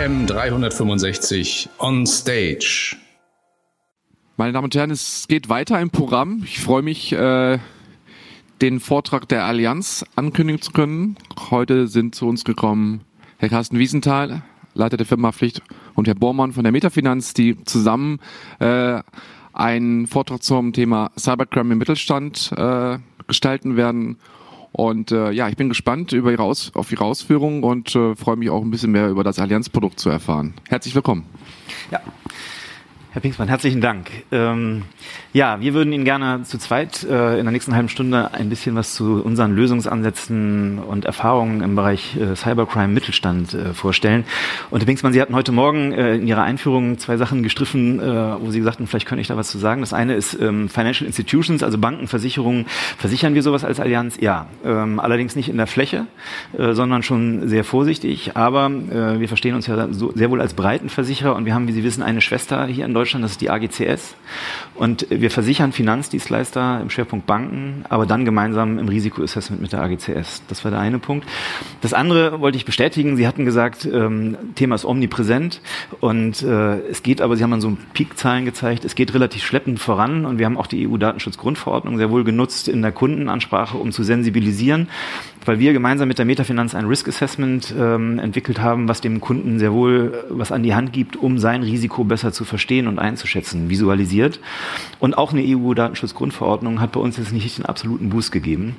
DKM 365 on Stage. Meine Damen und Herren, es geht weiter im Programm. Ich freue mich, äh, den Vortrag der Allianz ankündigen zu können. Heute sind zu uns gekommen Herr Carsten Wiesenthal, Leiter der Firma Pflicht, und Herr Bormann von der Metafinanz, die zusammen äh, einen Vortrag zum Thema Cybercrime im Mittelstand äh, gestalten werden. Und äh, ja, ich bin gespannt über ihre Aus auf Ihre Ausführungen und äh, freue mich auch ein bisschen mehr über das Allianzprodukt zu erfahren. Herzlich willkommen. Ja, Herr Pinksmann, herzlichen Dank. Ähm, ja, wir würden Ihnen gerne zu zweit äh, in der nächsten halben Stunde ein bisschen was zu unseren Lösungsansätzen und Erfahrungen im Bereich äh, Cybercrime Mittelstand äh, vorstellen. Und Herr Pinksmann, Sie hatten heute Morgen äh, in Ihrer Einführung zwei Sachen gestriffen, äh, wo Sie sagten, vielleicht könnte ich da was zu sagen. Das eine ist ähm, Financial Institutions, also Banken, Versicherungen. Versichern wir sowas als Allianz? Ja, ähm, allerdings nicht in der Fläche, äh, sondern schon sehr vorsichtig. Aber wir verstehen uns ja so sehr wohl als Breitenversicherer und wir haben, wie Sie wissen, eine Schwester hier in Deutschland, das ist die AGCS. Und wir versichern Finanzdienstleister im Schwerpunkt Banken, aber dann gemeinsam im Risikoassessment mit der AGCS. Das war der eine Punkt. Das andere wollte ich bestätigen. Sie hatten gesagt, ähm, Thema ist omnipräsent und äh, es geht aber, Sie haben dann so Peakzahlen gezeigt, es geht relativ schleppend voran und wir haben auch die EU-Datenschutzgrundverordnung sehr wohl genutzt in der Kundenansprache, um zu sensibilisieren weil wir gemeinsam mit der Metafinanz ein Risk Assessment ähm, entwickelt haben, was dem Kunden sehr wohl äh, was an die Hand gibt, um sein Risiko besser zu verstehen und einzuschätzen, visualisiert. Und auch eine EU-Datenschutzgrundverordnung hat bei uns jetzt nicht den absoluten Boost gegeben.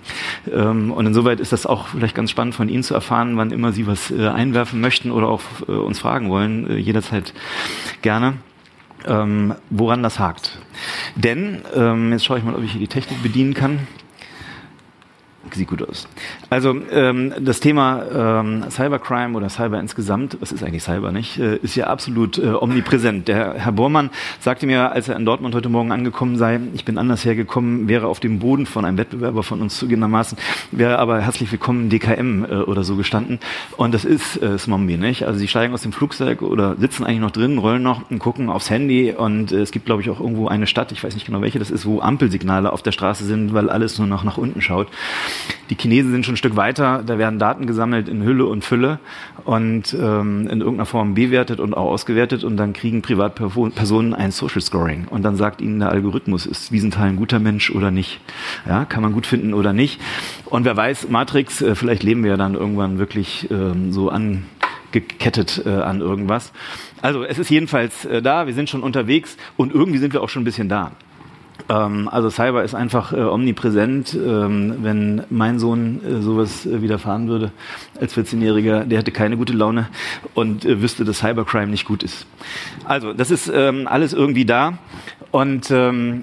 Ähm, und insoweit ist das auch vielleicht ganz spannend von Ihnen zu erfahren, wann immer Sie was äh, einwerfen möchten oder auch äh, uns fragen wollen, äh, jederzeit gerne. Ähm, woran das hakt. Denn, ähm, jetzt schaue ich mal, ob ich hier die Technik bedienen kann sieht gut aus. Also ähm, das Thema ähm, Cybercrime oder Cyber insgesamt, was ist eigentlich Cyber nicht, äh, ist ja absolut äh, omnipräsent. Der Herr Bormann sagte mir, als er in Dortmund heute Morgen angekommen sei, ich bin anders hergekommen, wäre auf dem Boden von einem Wettbewerber von uns zugegebenermaßen, wäre aber herzlich willkommen DKM äh, oder so gestanden. Und das ist äh, Smombi, nicht? Also sie steigen aus dem Flugzeug oder sitzen eigentlich noch drin, rollen noch und gucken aufs Handy und äh, es gibt, glaube ich, auch irgendwo eine Stadt, ich weiß nicht genau welche das ist, wo Ampelsignale auf der Straße sind, weil alles nur noch nach unten schaut. Die Chinesen sind schon ein Stück weiter, da werden Daten gesammelt in Hülle und Fülle und ähm, in irgendeiner Form bewertet und auch ausgewertet und dann kriegen Privatpersonen ein Social Scoring und dann sagt ihnen der Algorithmus, ist Wiesenthal ein guter Mensch oder nicht. Ja, kann man gut finden oder nicht. Und wer weiß, Matrix, äh, vielleicht leben wir ja dann irgendwann wirklich ähm, so angekettet äh, an irgendwas. Also es ist jedenfalls äh, da, wir sind schon unterwegs und irgendwie sind wir auch schon ein bisschen da. Ähm, also Cyber ist einfach äh, omnipräsent. Ähm, wenn mein Sohn äh, sowas äh, widerfahren würde als 14-Jähriger, der hätte keine gute Laune und äh, wüsste, dass Cybercrime nicht gut ist. Also das ist ähm, alles irgendwie da und ähm,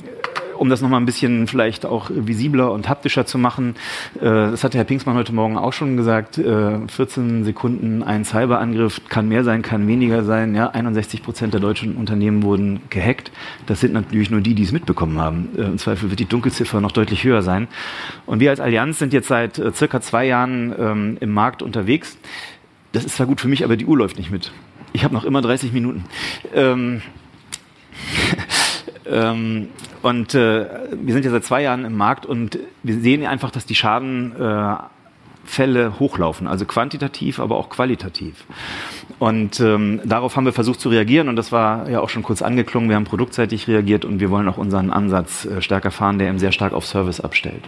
um das nochmal ein bisschen vielleicht auch visibler und haptischer zu machen, äh, das hatte Herr Pinksmann heute Morgen auch schon gesagt, äh, 14 Sekunden ein Cyberangriff kann mehr sein, kann weniger sein. Ja, 61 Prozent der deutschen Unternehmen wurden gehackt. Das sind natürlich nur die, die es mitbekommen haben. Äh, Im Zweifel wird die Dunkelziffer noch deutlich höher sein. Und wir als Allianz sind jetzt seit äh, circa zwei Jahren ähm, im Markt unterwegs. Das ist zwar gut für mich, aber die Uhr läuft nicht mit. Ich habe noch immer 30 Minuten. Ähm, ähm, und äh, wir sind ja seit zwei Jahren im Markt und wir sehen einfach, dass die Schadenfälle äh, hochlaufen, also quantitativ, aber auch qualitativ. Und ähm, darauf haben wir versucht zu reagieren und das war ja auch schon kurz angeklungen. Wir haben produktseitig reagiert und wir wollen auch unseren Ansatz äh, stärker fahren, der eben sehr stark auf Service abstellt.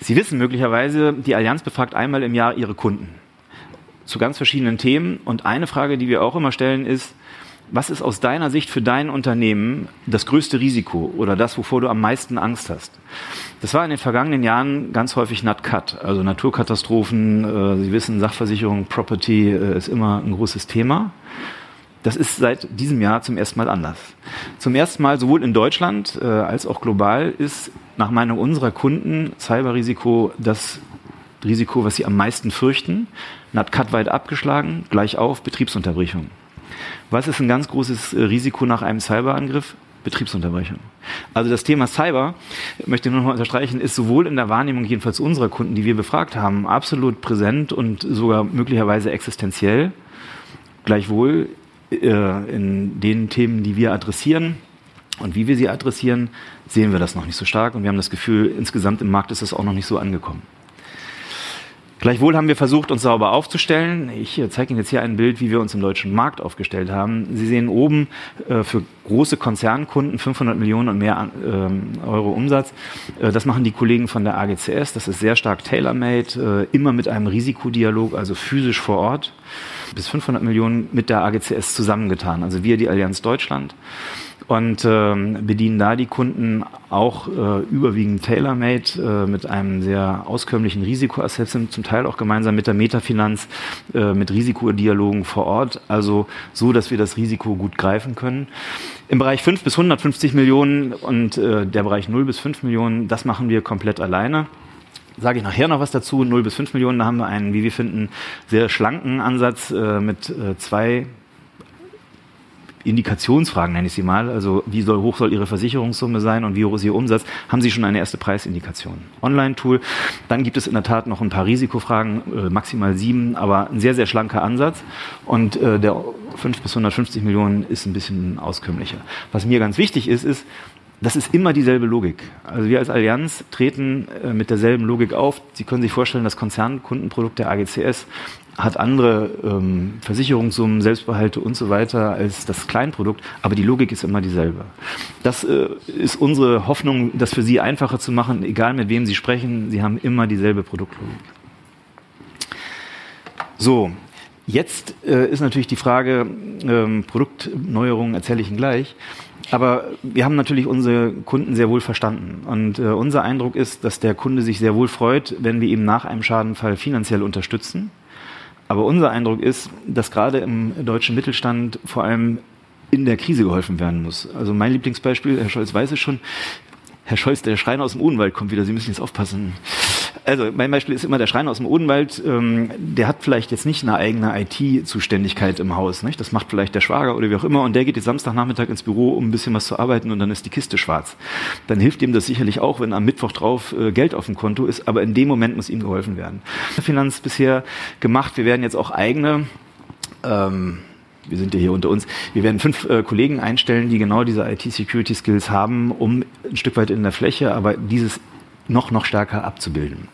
Sie wissen möglicherweise, die Allianz befragt einmal im Jahr ihre Kunden zu ganz verschiedenen Themen und eine Frage, die wir auch immer stellen, ist, was ist aus deiner Sicht für dein Unternehmen das größte Risiko oder das, wovor du am meisten Angst hast? Das war in den vergangenen Jahren ganz häufig NatCat, also Naturkatastrophen. Äh, Sie wissen, Sachversicherung, Property äh, ist immer ein großes Thema. Das ist seit diesem Jahr zum ersten Mal anders. Zum ersten Mal sowohl in Deutschland äh, als auch global ist nach Meinung unserer Kunden Cyberrisiko das Risiko, was sie am meisten fürchten. NatCat weit abgeschlagen, gleich auf Betriebsunterbrechung. Was ist ein ganz großes äh, Risiko nach einem Cyberangriff? Betriebsunterbrechung. Also das Thema Cyber, möchte ich nur noch mal unterstreichen, ist sowohl in der Wahrnehmung jedenfalls unserer Kunden, die wir befragt haben, absolut präsent und sogar möglicherweise existenziell. Gleichwohl äh, in den Themen, die wir adressieren und wie wir sie adressieren, sehen wir das noch nicht so stark und wir haben das Gefühl, insgesamt im Markt ist es auch noch nicht so angekommen. Gleichwohl haben wir versucht, uns sauber aufzustellen. Ich äh, zeige Ihnen jetzt hier ein Bild, wie wir uns im deutschen Markt aufgestellt haben. Sie sehen oben äh, für große Konzernkunden 500 Millionen und mehr ähm, Euro Umsatz. Äh, das machen die Kollegen von der AGCS. Das ist sehr stark tailor-made, äh, immer mit einem Risikodialog, also physisch vor Ort. Bis 500 Millionen mit der AGCS zusammengetan. Also wir, die Allianz Deutschland und ähm, bedienen da die Kunden auch äh, überwiegend tailor-made äh, mit einem sehr auskömmlichen Risikoassessment, zum Teil auch gemeinsam mit der Metafinanz, äh, mit Risikodialogen vor Ort, also so, dass wir das Risiko gut greifen können. Im Bereich 5 bis 150 Millionen und äh, der Bereich 0 bis 5 Millionen, das machen wir komplett alleine sage ich nachher noch was dazu. 0 bis 5 Millionen, da haben wir einen, wie wir finden, sehr schlanken Ansatz äh, mit äh, zwei Indikationsfragen nenne ich sie mal, also wie soll, hoch soll Ihre Versicherungssumme sein und wie hoch ist Ihr Umsatz, haben Sie schon eine erste Preisindikation. Online-Tool. Dann gibt es in der Tat noch ein paar Risikofragen, äh, maximal sieben, aber ein sehr, sehr schlanker Ansatz. Und äh, der 5 bis 150 Millionen ist ein bisschen auskömmlicher. Was mir ganz wichtig ist, ist, das ist immer dieselbe Logik. Also wir als Allianz treten äh, mit derselben Logik auf. Sie können sich vorstellen, das Konzernkundenprodukt der AGCS hat andere ähm, Versicherungssummen, Selbstbehalte und so weiter als das Kleinprodukt, aber die Logik ist immer dieselbe. Das äh, ist unsere Hoffnung, das für Sie einfacher zu machen, egal mit wem Sie sprechen, Sie haben immer dieselbe Produktlogik. So, jetzt äh, ist natürlich die Frage, ähm, Produktneuerungen erzähle ich Ihnen gleich. Aber wir haben natürlich unsere Kunden sehr wohl verstanden. Und äh, unser Eindruck ist, dass der Kunde sich sehr wohl freut, wenn wir ihm nach einem Schadenfall finanziell unterstützen aber unser Eindruck ist, dass gerade im deutschen Mittelstand vor allem in der Krise geholfen werden muss. Also mein Lieblingsbeispiel, Herr Scholz weiß es schon, Herr Scholz, der Schreiner aus dem Odenwald kommt wieder, Sie müssen jetzt aufpassen. Also mein Beispiel ist immer der Schreiner aus dem Odenwald, ähm, der hat vielleicht jetzt nicht eine eigene IT-Zuständigkeit im Haus. Nicht? Das macht vielleicht der Schwager oder wie auch immer und der geht jetzt Samstagnachmittag ins Büro, um ein bisschen was zu arbeiten und dann ist die Kiste schwarz. Dann hilft ihm das sicherlich auch, wenn am Mittwoch drauf äh, Geld auf dem Konto ist, aber in dem Moment muss ihm geholfen werden. Finanz bisher gemacht, wir werden jetzt auch eigene ähm, wir sind ja hier unter uns, wir werden fünf äh, Kollegen einstellen, die genau diese IT-Security-Skills haben, um ein Stück weit in der Fläche, aber dieses noch, noch stärker abzubilden.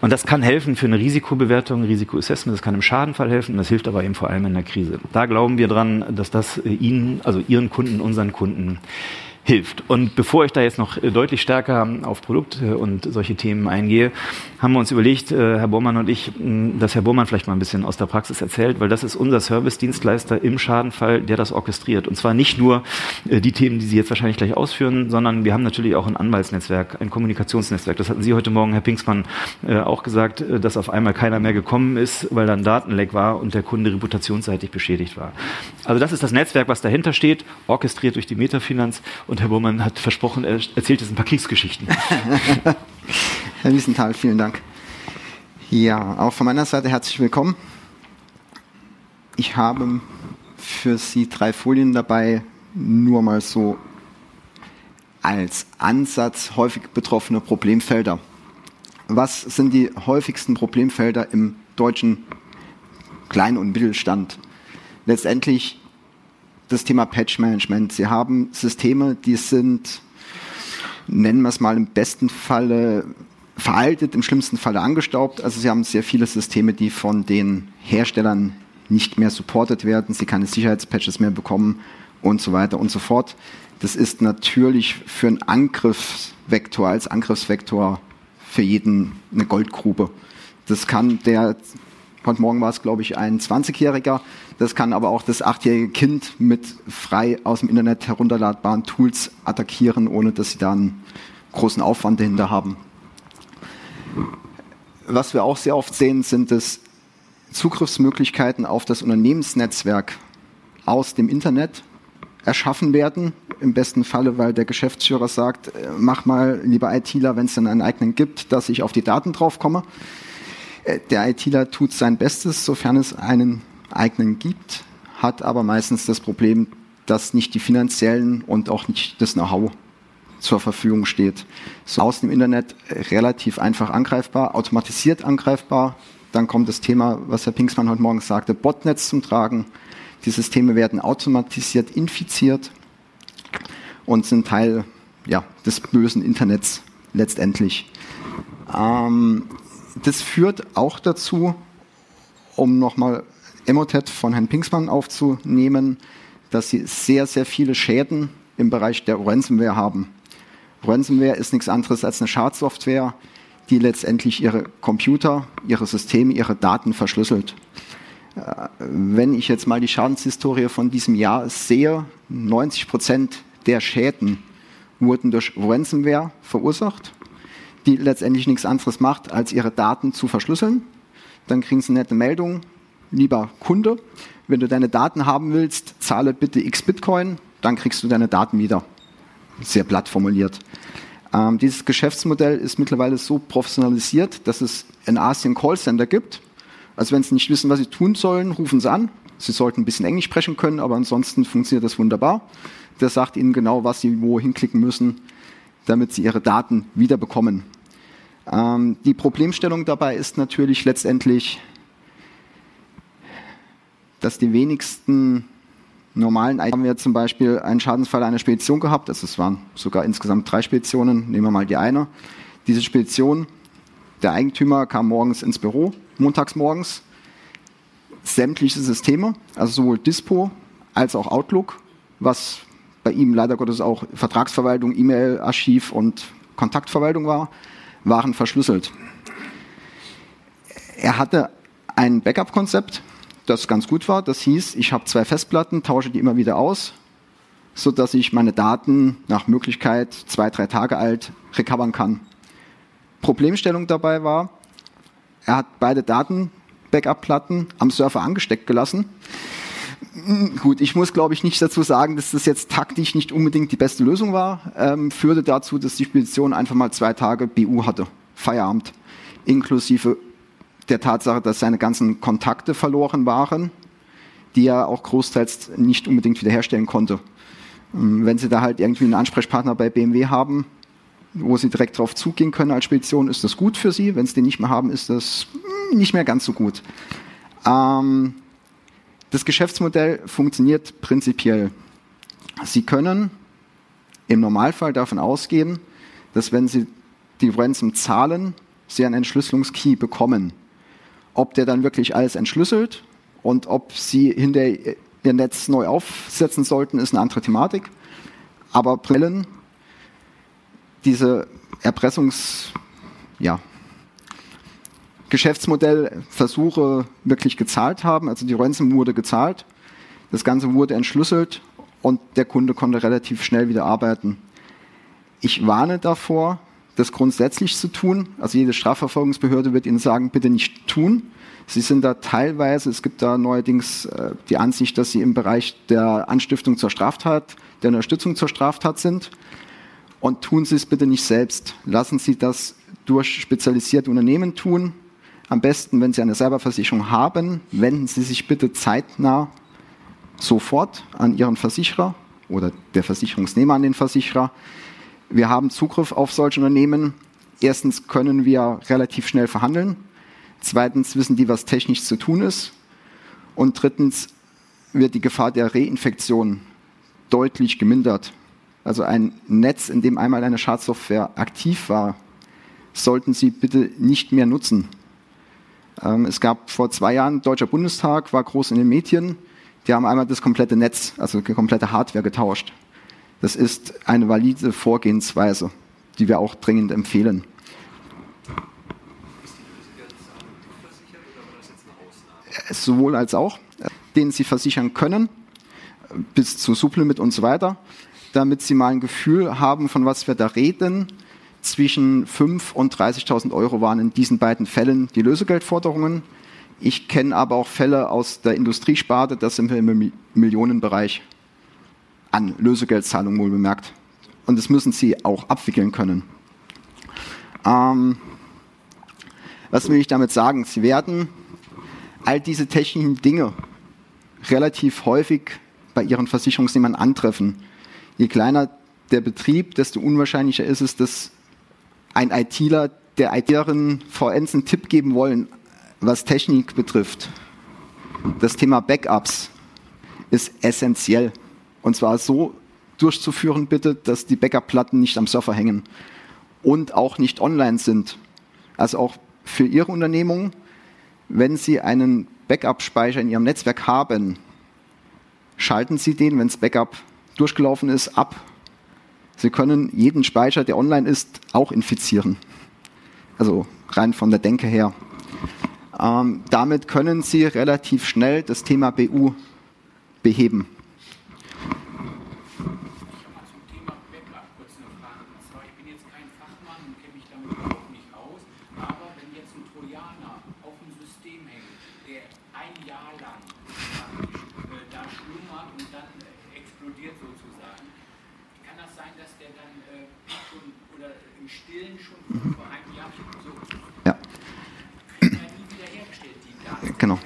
Und das kann helfen für eine Risikobewertung, Risikoassessment, das kann im Schadenfall helfen, das hilft aber eben vor allem in der Krise. Da glauben wir dran, dass das äh, Ihnen, also Ihren Kunden, unseren Kunden hilft. Und bevor ich da jetzt noch äh, deutlich stärker auf Produkte und solche Themen eingehe, haben wir uns überlegt, äh, Herr Bormann und ich, dass Herr Bormann vielleicht mal ein bisschen aus der Praxis erzählt, weil das ist unser Service-Dienstleister im Schadenfall, der das orchestriert. Und zwar nicht nur die Themen, die Sie jetzt wahrscheinlich gleich ausführen, sondern wir haben natürlich auch ein Anwaltsnetzwerk, ein Kommunikationsnetzwerk. Das hatten Sie heute Morgen, Herr Pinksmann, auch gesagt, dass auf einmal keiner mehr gekommen ist, weil dann Datenleck war und der Kunde reputationsseitig beschädigt war. Also das ist das Netzwerk, was dahinter steht, orchestriert durch die Metafinanz und Herr Burmann hat versprochen, er erzählt jetzt ein paar Kriegsgeschichten. Herr Wiesenthal, vielen Dank. Ja, auch von meiner Seite herzlich willkommen. Ich habe für Sie drei Folien dabei, nur mal so als Ansatz häufig betroffene Problemfelder. Was sind die häufigsten Problemfelder im deutschen Klein- und Mittelstand? Letztendlich das Thema Patch Management. Sie haben Systeme, die sind, nennen wir es mal im besten Falle veraltet, im schlimmsten Falle angestaubt. Also Sie haben sehr viele Systeme, die von den Herstellern nicht mehr supportet werden, sie keine Sicherheitspatches mehr bekommen und so weiter und so fort. Das ist natürlich für einen Angriffsvektor als Angriffsvektor für jeden eine Goldgrube. Das kann der Heute Morgen war es, glaube ich, ein 20-Jähriger. Das kann aber auch das achtjährige Kind mit frei aus dem Internet herunterladbaren Tools attackieren, ohne dass sie da einen großen Aufwand dahinter haben. Was wir auch sehr oft sehen, sind es Zugriffsmöglichkeiten auf das Unternehmensnetzwerk aus dem Internet erschaffen werden. Im besten Falle, weil der Geschäftsführer sagt, äh, mach mal, lieber ITler, wenn es denn einen eigenen gibt, dass ich auf die Daten drauf komme. Äh, der ITler tut sein Bestes, sofern es einen eigenen gibt, hat aber meistens das Problem, dass nicht die finanziellen und auch nicht das Know-how zur Verfügung steht. So aus dem Internet relativ einfach angreifbar, automatisiert angreifbar. Dann kommt das Thema, was Herr Pinksmann heute Morgen sagte, Botnetz zum Tragen. Die Systeme werden automatisiert infiziert und sind Teil ja, des bösen Internets letztendlich. Ähm, das führt auch dazu, um nochmal Emotet von Herrn Pinksmann aufzunehmen, dass sie sehr, sehr viele Schäden im Bereich der Ransomware haben. Ransomware ist nichts anderes als eine Schadsoftware, die letztendlich ihre Computer, ihre Systeme, ihre Daten verschlüsselt. Wenn ich jetzt mal die Schadenshistorie von diesem Jahr sehe, 90 Prozent der Schäden wurden durch Ransomware verursacht, die letztendlich nichts anderes macht, als ihre Daten zu verschlüsseln. Dann kriegen sie eine nette Meldung, lieber Kunde, wenn du deine Daten haben willst, zahle bitte x Bitcoin, dann kriegst du deine Daten wieder. Sehr platt formuliert. Ähm, dieses Geschäftsmodell ist mittlerweile so professionalisiert, dass es in Asien Callcenter gibt. Also wenn sie nicht wissen, was sie tun sollen, rufen sie an. Sie sollten ein bisschen Englisch sprechen können, aber ansonsten funktioniert das wunderbar. Der sagt ihnen genau, was sie wohin klicken müssen, damit sie ihre Daten wieder bekommen. Ähm, die Problemstellung dabei ist natürlich letztendlich, dass die wenigsten normalen haben wir zum Beispiel einen Schadensfall einer Spedition gehabt, also es waren sogar insgesamt drei Speditionen, nehmen wir mal die eine. Diese Spedition, der Eigentümer kam morgens ins Büro, montags morgens, sämtliche Systeme, also sowohl Dispo als auch Outlook, was bei ihm leider Gottes auch Vertragsverwaltung, E-Mail-Archiv und Kontaktverwaltung war, waren verschlüsselt. Er hatte ein Backup-Konzept, das ganz gut war. Das hieß, ich habe zwei Festplatten, tausche die immer wieder aus, sodass ich meine Daten nach Möglichkeit zwei, drei Tage alt recovern kann. Problemstellung dabei war, er hat beide Daten-Backup-Platten am Surfer angesteckt gelassen. Hm, gut, ich muss glaube ich nicht dazu sagen, dass das jetzt taktisch nicht unbedingt die beste Lösung war. Ähm, führte dazu, dass die Spedition einfach mal zwei Tage BU hatte, Feierabend, inklusive der Tatsache, dass seine ganzen Kontakte verloren waren, die er auch großteils nicht unbedingt wiederherstellen konnte. Ähm, wenn Sie da halt irgendwie einen Ansprechpartner bei BMW haben, wo Sie direkt darauf zugehen können als Spedition, ist das gut für Sie. Wenn Sie den nicht mehr haben, ist das hm, nicht mehr ganz so gut. Ähm, das Geschäftsmodell funktioniert prinzipiell. Sie können im Normalfall davon ausgehen, dass wenn Sie die Ransom zahlen, Sie einen Entschlüsselungskey bekommen. Ob der dann wirklich alles entschlüsselt und ob sie hinter ihr Netz neu aufsetzen sollten, ist eine andere Thematik. Aber Brillen, diese Erpressungs, ja, Geschäftsmodellversuche wirklich gezahlt haben. Also die Ransom wurde gezahlt, das Ganze wurde entschlüsselt und der Kunde konnte relativ schnell wieder arbeiten. Ich warne davor, das grundsätzlich zu tun. Also jede Strafverfolgungsbehörde wird Ihnen sagen, bitte nicht tun. Sie sind da teilweise, es gibt da neuerdings äh, die Ansicht, dass Sie im Bereich der Anstiftung zur Straftat, der Unterstützung zur Straftat sind. Und tun Sie es bitte nicht selbst. Lassen Sie das durch spezialisierte Unternehmen tun. Am besten, wenn Sie eine Cyberversicherung haben, wenden Sie sich bitte zeitnah sofort an Ihren Versicherer oder der Versicherungsnehmer an den Versicherer. Wir haben Zugriff auf solche Unternehmen. Erstens können wir relativ schnell verhandeln. Zweitens wissen die, was technisch zu tun ist. Und drittens wird die Gefahr der Reinfektion deutlich gemindert. Also ein Netz, in dem einmal eine Schadsoftware aktiv war, sollten Sie bitte nicht mehr nutzen. Ähm, es gab vor zwei Jahren, Deutscher Bundestag war groß in den Medien, die haben einmal das komplette Netz, also die komplette Hardware getauscht. Das ist eine valide Vorgehensweise, die wir auch dringend empfehlen. Sowohl als auch, den Sie versichern können, bis zu Sublimit und so weiter, damit Sie mal ein Gefühl haben, von was wir da reden. Zwischen 5.000 und 30.000 Euro waren in diesen beiden Fällen die Lösegeldforderungen. Ich kenne aber auch Fälle aus der Industriesparte, das sind wir im Millionenbereich an Lösegeldzahlungen wohl bemerkt. Und das müssen sie auch abwickeln können. Ähm, was will ich damit sagen? Sie werden all diese technischen Dinge relativ häufig bei ihren Versicherungsnehmern antreffen. Je kleiner der Betrieb, desto unwahrscheinlicher ist es, dass ein ITler der ITlerin VNs einen Tipp geben wollen, was Technik betrifft. Das Thema Backups ist essentiell. Und zwar so durchzuführen, bitte, dass die Backup-Platten nicht am Surfer hängen und auch nicht online sind. Also auch für Ihre Unternehmung, wenn Sie einen Backup-Speicher in Ihrem Netzwerk haben, schalten Sie den, wenn das Backup durchgelaufen ist, ab. Sie können jeden Speicher, der online ist, auch infizieren. Also rein von der Denke her. Ähm, damit können Sie relativ schnell das Thema BU beheben. Genau.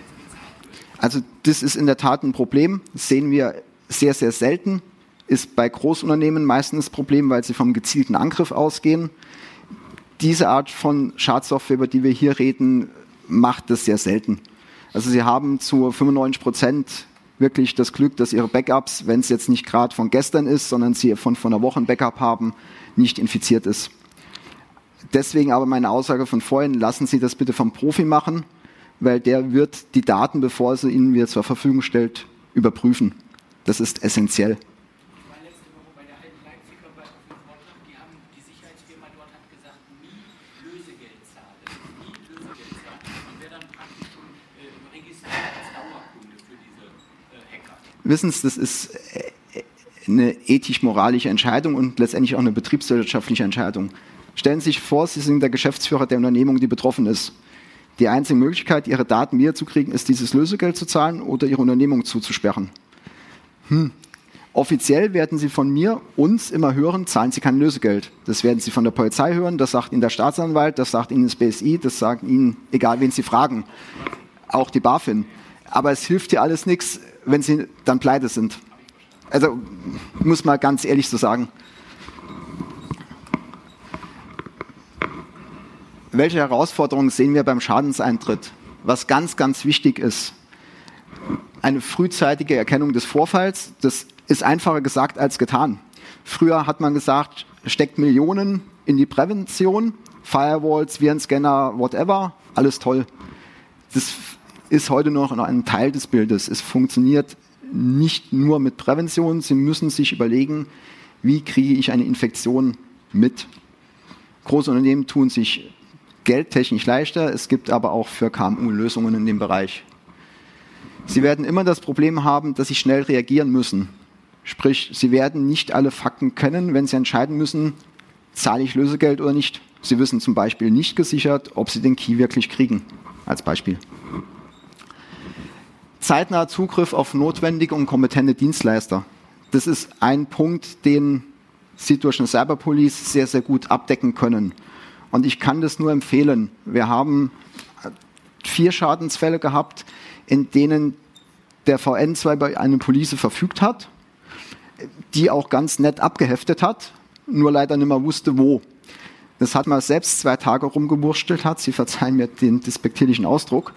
Also das ist in der Tat ein Problem. Das sehen wir sehr, sehr selten. Ist bei Großunternehmen meistens das Problem, weil sie vom gezielten Angriff ausgehen. Diese Art von Schadsoftware, über die wir hier reden, macht das sehr selten. Also sie haben zu 95 Prozent wirklich das Glück, dass ihre Backups, wenn es jetzt nicht gerade von gestern ist, sondern sie von, von einer Woche ein Backup haben, nicht infiziert ist. Deswegen aber meine Aussage von vorhin, lassen Sie das bitte vom Profi machen weil der wird die Daten, bevor er sie Ihnen wieder zur Verfügung stellt, überprüfen. Das ist essentiell. Wissen Sie, das ist äh, eine ethisch-moralische Entscheidung und letztendlich auch eine betriebswirtschaftliche Entscheidung. Stellen Sie sich vor, Sie sind der Geschäftsführer der Unternehmung, die betroffen ist. Die einzige Möglichkeit, ihre Daten wiederzukriegen, ist dieses Lösegeld zu zahlen oder ihre Unternehmung zuzusperren. Hm. Offiziell werden Sie von mir, uns immer hören, zahlen Sie kein Lösegeld. Das werden Sie von der Polizei hören, das sagt Ihnen der Staatsanwalt, das sagt Ihnen das BSI, das sagt Ihnen, egal wen Sie fragen, auch die BaFin. Aber es hilft dir alles nichts, wenn Sie dann pleite sind. Also muss man ganz ehrlich so sagen. Welche Herausforderungen sehen wir beim Schadenseintritt? Was ganz, ganz wichtig ist, eine frühzeitige Erkennung des Vorfalls, das ist einfacher gesagt als getan. Früher hat man gesagt, steckt Millionen in die Prävention, Firewalls, Virenscanner, whatever, alles toll. Das ist heute noch ein Teil des Bildes. Es funktioniert nicht nur mit Prävention, Sie müssen sich überlegen, wie kriege ich eine Infektion mit. Große Unternehmen tun sich geldtechnisch leichter. Es gibt aber auch für KMU Lösungen in dem Bereich. Sie werden immer das Problem haben, dass sie schnell reagieren müssen. Sprich, sie werden nicht alle Fakten kennen, wenn sie entscheiden müssen, zahle ich Lösegeld oder nicht. Sie wissen zum Beispiel nicht gesichert, ob sie den Key wirklich kriegen. Als Beispiel. Zeitnaher Zugriff auf notwendige und kompetente Dienstleister. Das ist ein Punkt, den Sie durch eine Cyberpolice sehr, sehr gut abdecken können. Und ich kann das nur empfehlen. Wir haben vier Schadensfälle gehabt, in denen der VN zwar über eine Police verfügt hat, die auch ganz nett abgeheftet hat, nur leider nicht mehr wusste, wo. Das hat man selbst zwei Tage rumgewurstelt hat, Sie verzeihen mir den despektierlichen Ausdruck,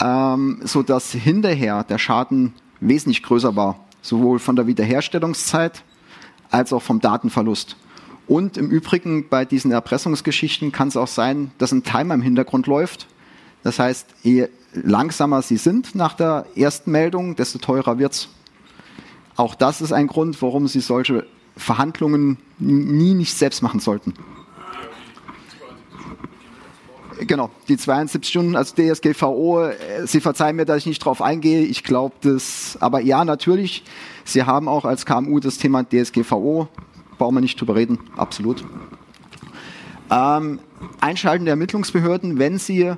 ähm, so dass hinterher der Schaden wesentlich größer war, sowohl von der Wiederherstellungszeit als auch vom Datenverlust. Und im Übrigen bei diesen Erpressungsgeschichten kann es auch sein, dass ein Timer im Hintergrund läuft. Das heißt, je langsamer Sie sind nach der ersten Meldung, desto teurer wird es. Auch das ist ein Grund, warum Sie solche Verhandlungen nie nicht selbst machen sollten. Genau, die 72 Stunden, also DSGVO, äh, Sie verzeihen mir, dass ich nicht drauf eingehe. Ich glaube das, aber ja, natürlich. Sie haben auch als KMU das Thema DSGVO brauchen wir nicht drüber reden, absolut. Ähm, Einschalten der Ermittlungsbehörden, wenn sie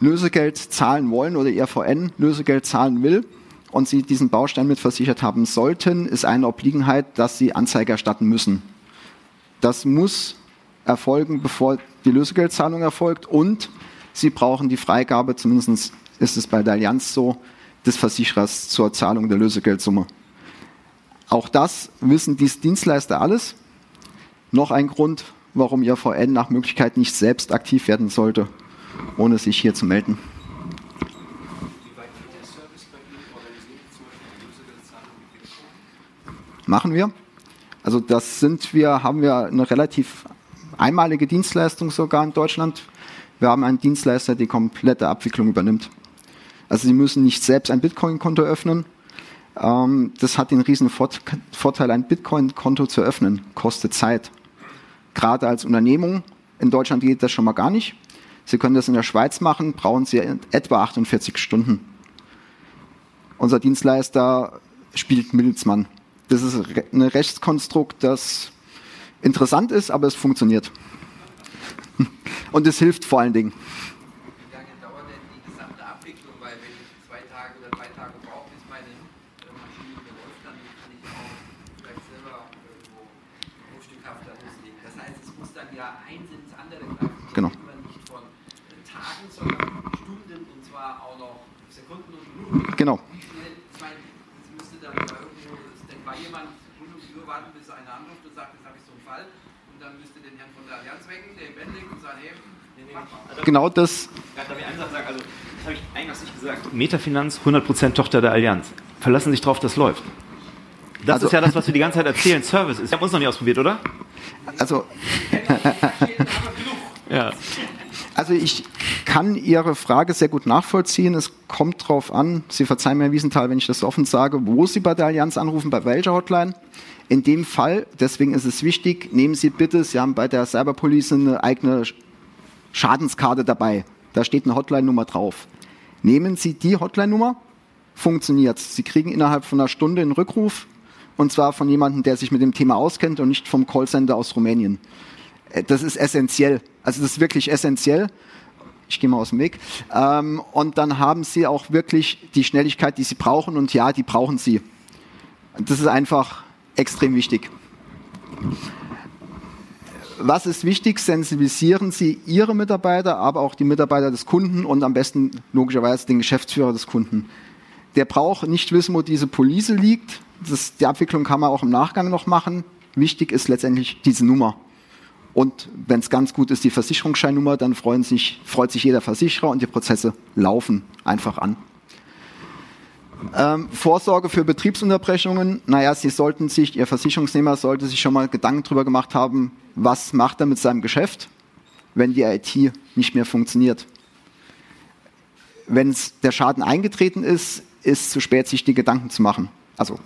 Lösegeld zahlen wollen oder IRVN Lösegeld zahlen will und sie diesen Baustein mit versichert haben sollten, ist eine Obliegenheit, dass sie Anzeige erstatten müssen. Das muss erfolgen, bevor die Lösegeldzahlung erfolgt und sie brauchen die Freigabe, zumindest ist es bei der Allianz so, des Versicherers zur Zahlung der Lösegeldsumme. Auch das wissen die Dienstleister alles. Noch ein Grund, warum Ihr VN nach Möglichkeit nicht selbst aktiv werden sollte, ohne sich hier zu melden. Machen wir. Also das sind wir, haben wir eine relativ einmalige Dienstleistung sogar in Deutschland. Wir haben einen Dienstleister, der die komplette Abwicklung übernimmt. Also Sie müssen nicht selbst ein Bitcoin-Konto öffnen. Ähm, das hat den riesen Vorteil, ein Bitcoin-Konto zu öffnen, kostet Zeit. Gerade als Unternehmung, in Deutschland geht das schon mal gar nicht. Sie können das in der Schweiz machen, brauchen Sie etwa 48 Stunden. Unser Dienstleister spielt Mittelsmann. Das ist ein Rechtskonstrukt, das interessant ist, aber es funktioniert. Und es hilft vor allen Dingen. Genau. Genau das. Darf ich einen sagen? Also, das habe ich eingangs nicht gesagt. Metafinanz, 100% Tochter der Allianz. Verlassen sich drauf, das läuft. Das also, ist ja das, was wir die ganze Zeit erzählen. Service ist. Wir haben uns noch nicht ausprobiert, oder? Also. ja. Also ich kann Ihre Frage sehr gut nachvollziehen. Es kommt darauf an, Sie verzeihen mir, Herr Wiesenthal, wenn ich das offen sage, wo Sie bei der Allianz anrufen, bei welcher Hotline. In dem Fall, deswegen ist es wichtig, nehmen Sie bitte, Sie haben bei der Cyberpolice eine eigene Schadenskarte dabei. Da steht eine Hotline-Nummer drauf. Nehmen Sie die Hotline-Nummer, funktioniert. Sie kriegen innerhalb von einer Stunde einen Rückruf und zwar von jemandem, der sich mit dem Thema auskennt und nicht vom Callcenter aus Rumänien. Äh, das ist essentiell. Also das ist wirklich essentiell. Ich gehe mal aus dem Weg. Ähm, und dann haben Sie auch wirklich die Schnelligkeit, die Sie brauchen. Und ja, die brauchen Sie. Das ist einfach extrem wichtig. Was ist wichtig? Sensibilisieren Sie Ihre Mitarbeiter, aber auch die Mitarbeiter des Kunden und am besten logischerweise den Geschäftsführer des Kunden. Der braucht nicht wissen, wo diese Police liegt. Das, die Abwicklung kann man auch im Nachgang noch machen. Wichtig ist letztendlich diese Nummer. Und wenn es ganz gut ist, die Versicherungsscheinnummer, dann sich, freut sich jeder Versicherer und die Prozesse laufen einfach an. Ähm, Vorsorge für Betriebsunterbrechungen. Naja, Sie sollten sich, Ihr Versicherungsnehmer sollte sich schon mal Gedanken darüber gemacht haben, was macht er mit seinem Geschäft, wenn die IT nicht mehr funktioniert. Wenn der Schaden eingetreten ist, ist es zu spät, sich die Gedanken zu machen. Also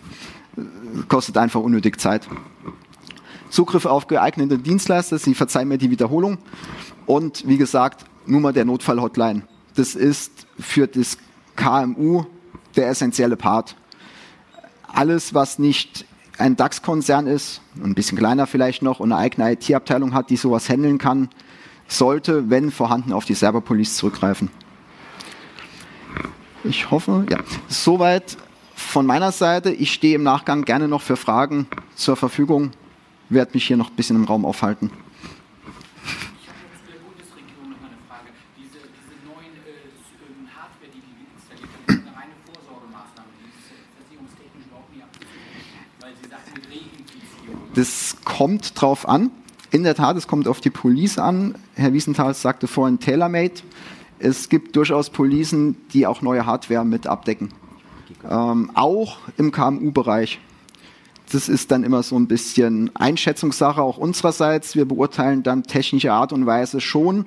äh, kostet einfach unnötig Zeit. Zugriff auf geeignete Dienstleister, Sie verzeihen mir die Wiederholung. Und wie gesagt, Nummer der Notfall-Hotline. Das ist für das KMU der essentielle Part. Alles, was nicht ein DAX-Konzern ist, ein bisschen kleiner vielleicht noch, und eine eigene IT-Abteilung hat, die sowas handeln kann, sollte, wenn vorhanden, auf die Cyberpolice zurückgreifen. Ich hoffe, ja. Soweit von meiner Seite. Ich stehe im Nachgang gerne noch für Fragen zur Verfügung, werde mich hier noch ein bisschen im Raum aufhalten. Das kommt drauf an. In der Tat, es kommt auf die Police an. Herr Wiesenthal sagte vorhin TaylorMade. Es gibt durchaus Policen, die auch neue Hardware mit abdecken. Ähm, auch im KMU-Bereich. Das ist dann immer so ein bisschen Einschätzungssache auch unsererseits. Wir beurteilen dann technische Art und Weise schon,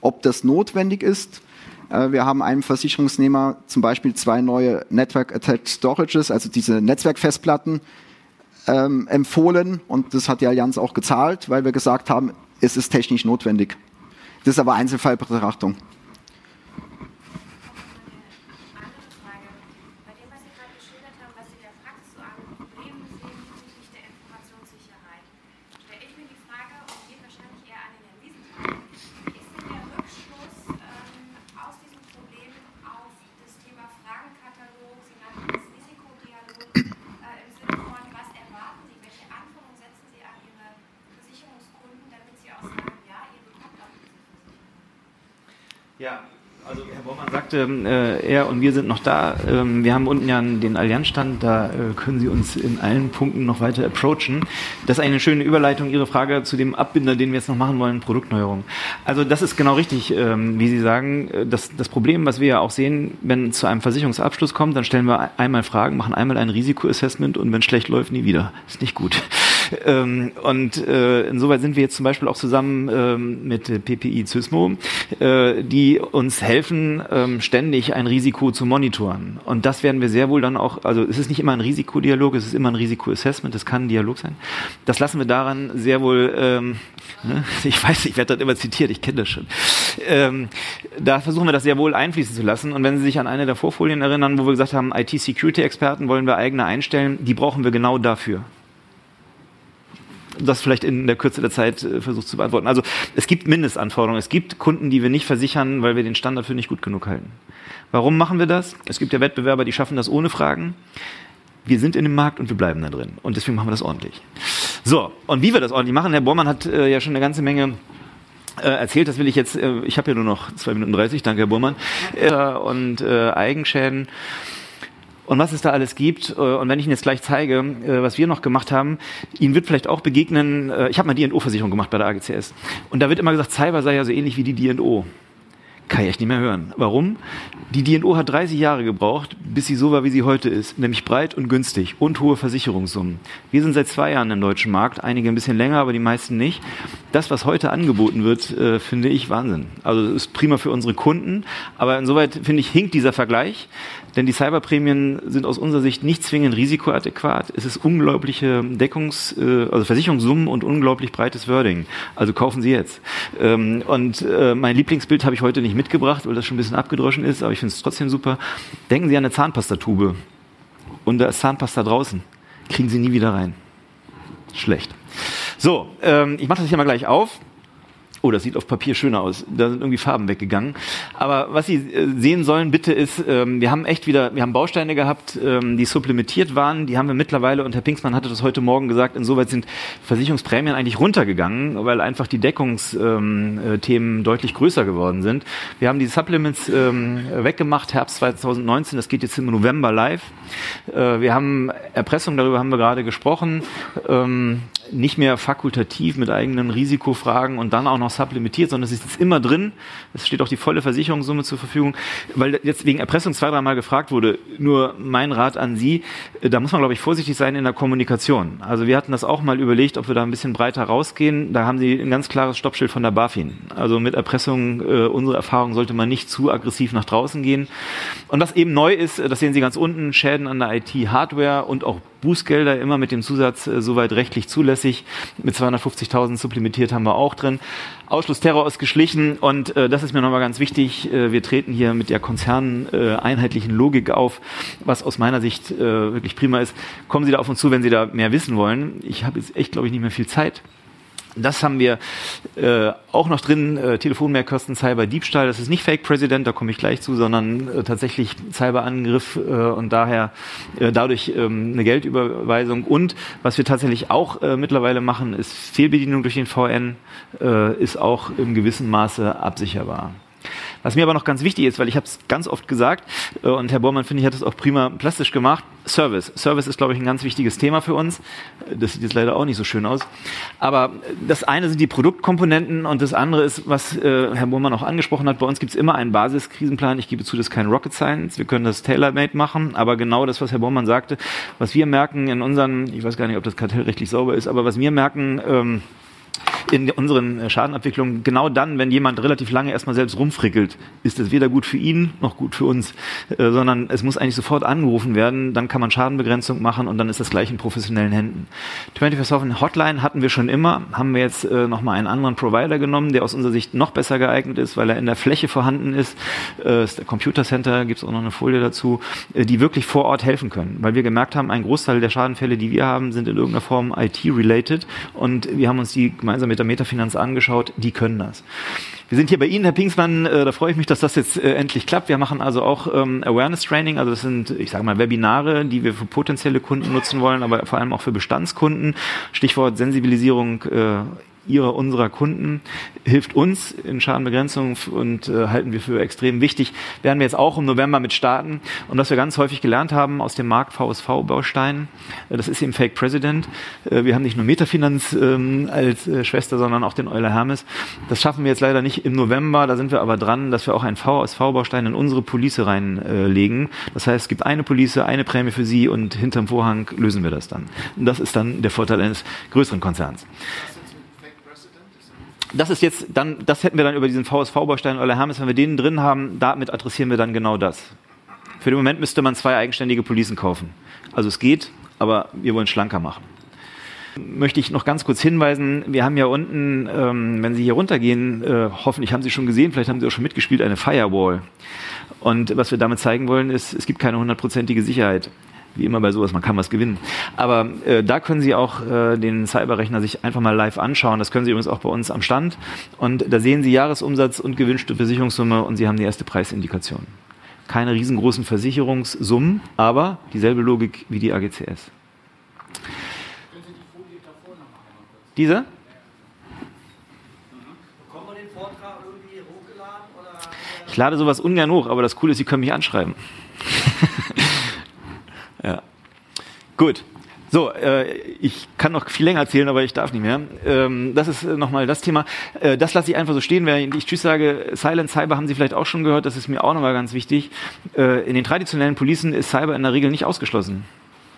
ob das notwendig ist. Äh, wir haben einem Versicherungsnehmer zum Beispiel zwei neue Network Attached Storages, also diese Netzwerkfestplatten, ähm, empfohlen und das hat die Allianz auch gezahlt, weil wir gesagt haben, es ist technisch notwendig. Das ist aber Einzelfallbetrachtung. Ja, also Herr Bormann sagte, äh, er und wir sind noch da. Ähm, wir haben unten ja den Allianzstand, da äh, können Sie uns in allen Punkten noch weiter approachen. Das ist eine schöne Überleitung, Ihre Frage zu dem Abbinder, den wir jetzt noch machen wollen, Produktneuerung. Also das ist genau richtig, ähm, wie Sie sagen. Das, das Problem, was wir ja auch sehen, wenn zu einem Versicherungsabschluss kommt, dann stellen wir einmal Fragen, machen einmal ein Risikoassessment und wenn schlecht läuft, nie wieder. Ist nicht gut. Ähm, und äh, insoweit sind wir jetzt zum Beispiel auch zusammen ähm, mit PPI Zysmo, äh, die uns helfen, ähm, ständig ein Risiko zu monitoren. Und das werden wir sehr wohl dann auch, also es ist nicht immer ein Risikodialog, es ist immer ein Risikoassessment, es kann ein Dialog sein. Das lassen wir daran sehr wohl, ähm, ne? ich weiß, ich werde dort immer zitiert, ich kenne das schon. Ähm, da versuchen wir das sehr wohl einfließen zu lassen. Und wenn Sie sich an eine der Vorfolien erinnern, wo wir gesagt haben, IT-Security-Experten wollen wir eigene einstellen, die brauchen wir genau dafür das vielleicht in der Kürze der Zeit äh, versucht zu beantworten. Also es gibt Mindestanforderungen. Es gibt Kunden, die wir nicht versichern, weil wir den Standard für nicht gut genug halten. Warum machen wir das? Es gibt ja Wettbewerber, die schaffen das ohne Fragen. Wir sind in dem Markt und wir bleiben da drin. Und deswegen machen wir das ordentlich. So, und wie wir das ordentlich machen, Herr Bormann hat äh, ja schon eine ganze Menge äh, erzählt, das will ich jetzt, äh, ich habe ja nur noch zwei Minuten dreißig, danke Herr Burmann, und Eigenschäden und was es da alles gibt. Äh, und wenn ich Ihnen jetzt gleich zeige, äh, was wir noch gemacht haben, Ihnen wird vielleicht auch begegnen, äh, ich habe mal D&O-Versicherung gemacht bei der AGCS. Und da wird immer gesagt, Cyber sei ja so ähnlich wie die D&O kann ich echt nicht mehr hören. Warum? Die DNO hat 30 Jahre gebraucht, bis sie so war, wie sie heute ist, nämlich breit und günstig und hohe Versicherungssummen. Wir sind seit zwei Jahren im deutschen Markt, einige ein bisschen länger, aber die meisten nicht. Das, was heute angeboten wird, äh, finde ich Wahnsinn. Also ist prima für unsere Kunden, aber insoweit finde ich hinkt dieser Vergleich. Denn die Cyberprämien sind aus unserer Sicht nicht zwingend risikoadäquat. Es ist unglaubliche Deckungs-, äh, also Versicherungssummen und unglaublich breites Wording. Also kaufen Sie jetzt. Ähm, und äh, mein Lieblingsbild habe ich heute nicht mitgebracht, weil das schon ein bisschen abgedroschen ist, aber ich finde es trotzdem super. Denken Sie an eine Zahnpastatube. Und da ist Zahnpasta draußen. Kriegen Sie nie wieder rein. Schlecht. So, ähm, ich mache das hier mal gleich auf. Oh, das sieht auf Papier schöner aus. Da sind irgendwie Farben weggegangen. Aber was Sie äh, sehen sollen, bitte, ist, ähm, wir haben echt wieder, wir haben Bausteine gehabt, ähm, die supplementiert waren. Die haben wir mittlerweile, und Herr Pinksmann hatte das heute Morgen gesagt, insoweit sind Versicherungsprämien eigentlich runtergegangen, weil einfach die Deckungsthemen ähm, äh, deutlich größer geworden sind. Wir haben die Supplements weggemacht, Herbst 2019, das geht jetzt im November live. Äh, wir haben Erpressung, darüber haben wir gerade gesprochen, nicht mehr fakultativ mit eigenen Risikofragen und dann auch noch supplementiert, sondern es ist immer drin. Es steht auch die volle Versicherungssumme zur Verfügung, weil jetzt wegen Erpressung zwei, dreimal gefragt wurde. Nur mein Rat an Sie, äh, da muss man, glaube ich, vorsichtig sein in der Kommunikation. Also wir hatten das auch mal überlegt, ob wir da ein bisschen breiter rausgehen. Da haben Sie ein ganz klares Stoppschild von der BaFin. Also mit Erpressung, äh, unsere Erfahrung sollte man nicht zu aggressiv nach draußen gehen. Und was eben neu ist, äh, das sehen Sie ganz unten, Schäden an der IT-Hardware und auch Bußgelder immer mit dem Zusatz äh, soweit rechtlich zulässig. Mit 250.000 supplementiert haben wir auch drin. Ausschlussterror ist geschlichen und äh, das ist mir nochmal ganz wichtig. Äh, wir treten hier mit der konzerneinheitlichen äh, Logik auf, was aus meiner Sicht äh, wirklich prima ist. Kommen Sie da auf uns zu, wenn Sie da mehr wissen wollen. Ich habe jetzt echt, glaube ich, nicht mehr viel Zeit. Das haben wir äh, auch noch drin, äh, Telefonmehrkosten, Cyber-Diebstahl. Das ist nicht Fake President, da komme ich gleich zu, sondern äh, tatsächlich Cyberangriff äh, und daher äh, dadurch ähm, eine Geldüberweisung. Und was wir tatsächlich auch äh, mittlerweile machen, ist Fehlbedienung durch den VN, äh, ist auch im gewissen Maße absicherbar. Was mir aber noch ganz wichtig ist, weil ich habe es ganz oft gesagt äh, und Herr Bormann, finde ich, hat es auch prima plastisch gemacht, Service. Service ist, glaube ich, ein ganz wichtiges Thema für uns. Das sieht jetzt leider auch nicht so schön aus. Aber das eine sind die Produktkomponenten und das andere ist, was äh, Herr Bormann auch angesprochen hat, bei uns gibt es immer einen Basiskrisenplan. Ich gebe zu, das ist kein Rocket Science. Wir können das tailor-made machen, aber genau das, was Herr Bormann sagte, was wir merken in unseren, ich weiß gar nicht, ob das kartellrechtlich sauber ist, aber was wir merken, ähm, in unseren äh, Schadenabwicklungen genau dann, wenn jemand relativ lange erstmal selbst rumfrickelt, ist es weder gut für ihn noch gut für uns, äh, sondern es muss eigentlich sofort angerufen werden, dann kann man Schadenbegrenzung machen und dann ist das gleich in professionellen Händen. 24-7 Hotline hatten wir schon immer, haben wir jetzt äh, nochmal einen anderen Provider genommen, der aus unserer Sicht noch besser geeignet ist, weil er in der Fläche vorhanden ist. Äh, ist der Computer Center, gibt es auch noch eine Folie dazu, die wirklich vor Ort helfen können, weil wir gemerkt haben, ein Großteil der Schadenfälle, die wir haben, sind in irgendeiner Form IT-related und wir haben uns die gemeinsam mit der Metafinanz angeschaut, die können das. Wir sind hier bei Ihnen, Herr Pingsmann, äh, da freue ich mich, dass das jetzt äh, endlich klappt. Wir machen also auch ähm, Awareness Training, also das sind, ich sage mal, Webinare, die wir für potenzielle Kunden nutzen wollen, aber vor allem auch für Bestandskunden. Stichwort Sensibilisierung äh, ihrer, unserer Kunden, hilft uns in Schadenbegrenzung und äh, halten wir für extrem wichtig. Werden wir jetzt auch im November mit starten. Und was wir ganz häufig gelernt haben aus dem Markt VSV-Baustein, äh, das ist eben Fake President. Äh, wir haben nicht nur Metafinanz ähm, als äh, Schwester, sondern auch den Euler Hermes. Das schaffen wir jetzt leider nicht im November. Da sind wir aber dran, dass wir auch einen VSV-Baustein in unsere Police reinlegen. Das heißt, es gibt eine Police, eine Prämie für Sie und hinterm Vorhang lösen wir das dann. Und das ist dann der Vorteil eines größeren Konzerns. Das ist jetzt dann, das hätten wir dann über diesen VSV-Baustein Euler Hermes, wenn wir den drin haben, damit adressieren wir dann genau das. Für den Moment müsste man zwei eigenständige Policen kaufen. Also es geht, aber wir wollen schlanker machen möchte ich noch ganz kurz hinweisen, wir haben ja unten, ähm, wenn Sie hier runtergehen, äh, hoffentlich haben Sie schon gesehen, vielleicht haben Sie auch schon mitgespielt, eine Firewall. Und was wir damit zeigen wollen, ist, es gibt keine hundertprozentige Sicherheit. Wie immer bei sowas, man kann was gewinnen. Aber äh, da können Sie auch äh, den Cyberrechner sich einfach mal live anschauen. Das können Sie übrigens auch bei uns am Stand. Und da sehen Sie Jahresumsatz und gewünschte Versicherungssumme und Sie haben die erste Preisindikation. Keine riesengroßen Versicherungssummen, aber dieselbe Logik wie die AGCS. Diese? Ich lade sowas ungern hoch, aber das Coole ist, Sie können mich anschreiben. ja. Gut. So, äh, ich kann noch viel länger erzählen, aber ich darf nicht mehr. Ähm, das ist äh, nochmal das Thema. Äh, das lasse ich einfach so stehen, während ich Tschüss sage. Silent Cyber haben Sie vielleicht auch schon gehört, das ist mir auch nochmal ganz wichtig. Äh, in den traditionellen Policen ist Cyber in der Regel nicht ausgeschlossen.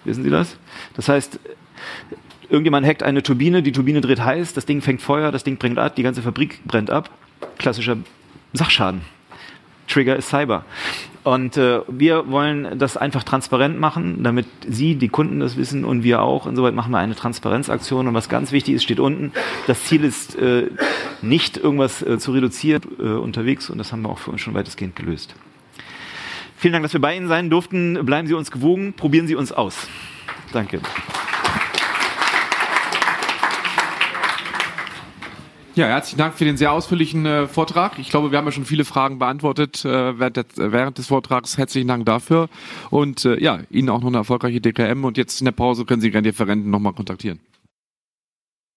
Wissen Sie das? Das heißt, Irgendjemand hackt eine Turbine, die Turbine dreht heiß, das Ding fängt Feuer, das Ding brennt ab, die ganze Fabrik brennt ab. Klassischer Sachschaden. Trigger ist Cyber. Und äh, wir wollen das einfach transparent machen, damit Sie, die Kunden das wissen und wir auch. Insoweit machen wir eine Transparenzaktion. Und was ganz wichtig ist, steht unten. Das Ziel ist äh, nicht irgendwas äh, zu reduzieren äh, unterwegs und das haben wir auch für uns schon weitestgehend gelöst. Vielen Dank, dass wir bei Ihnen sein durften. Bleiben Sie uns gewogen, probieren Sie uns aus. Danke. Ja, herzlichen Dank für den sehr ausführlichen äh, Vortrag. Ich glaube, wir haben ja schon viele Fragen beantwortet äh, während, der, während, des Vortrags. Herzlichen Dank dafür. Und äh, ja, Ihnen auch noch eine erfolgreiche DKM. Und jetzt in der Pause können Sie gerne die Referenten nochmal kontaktieren.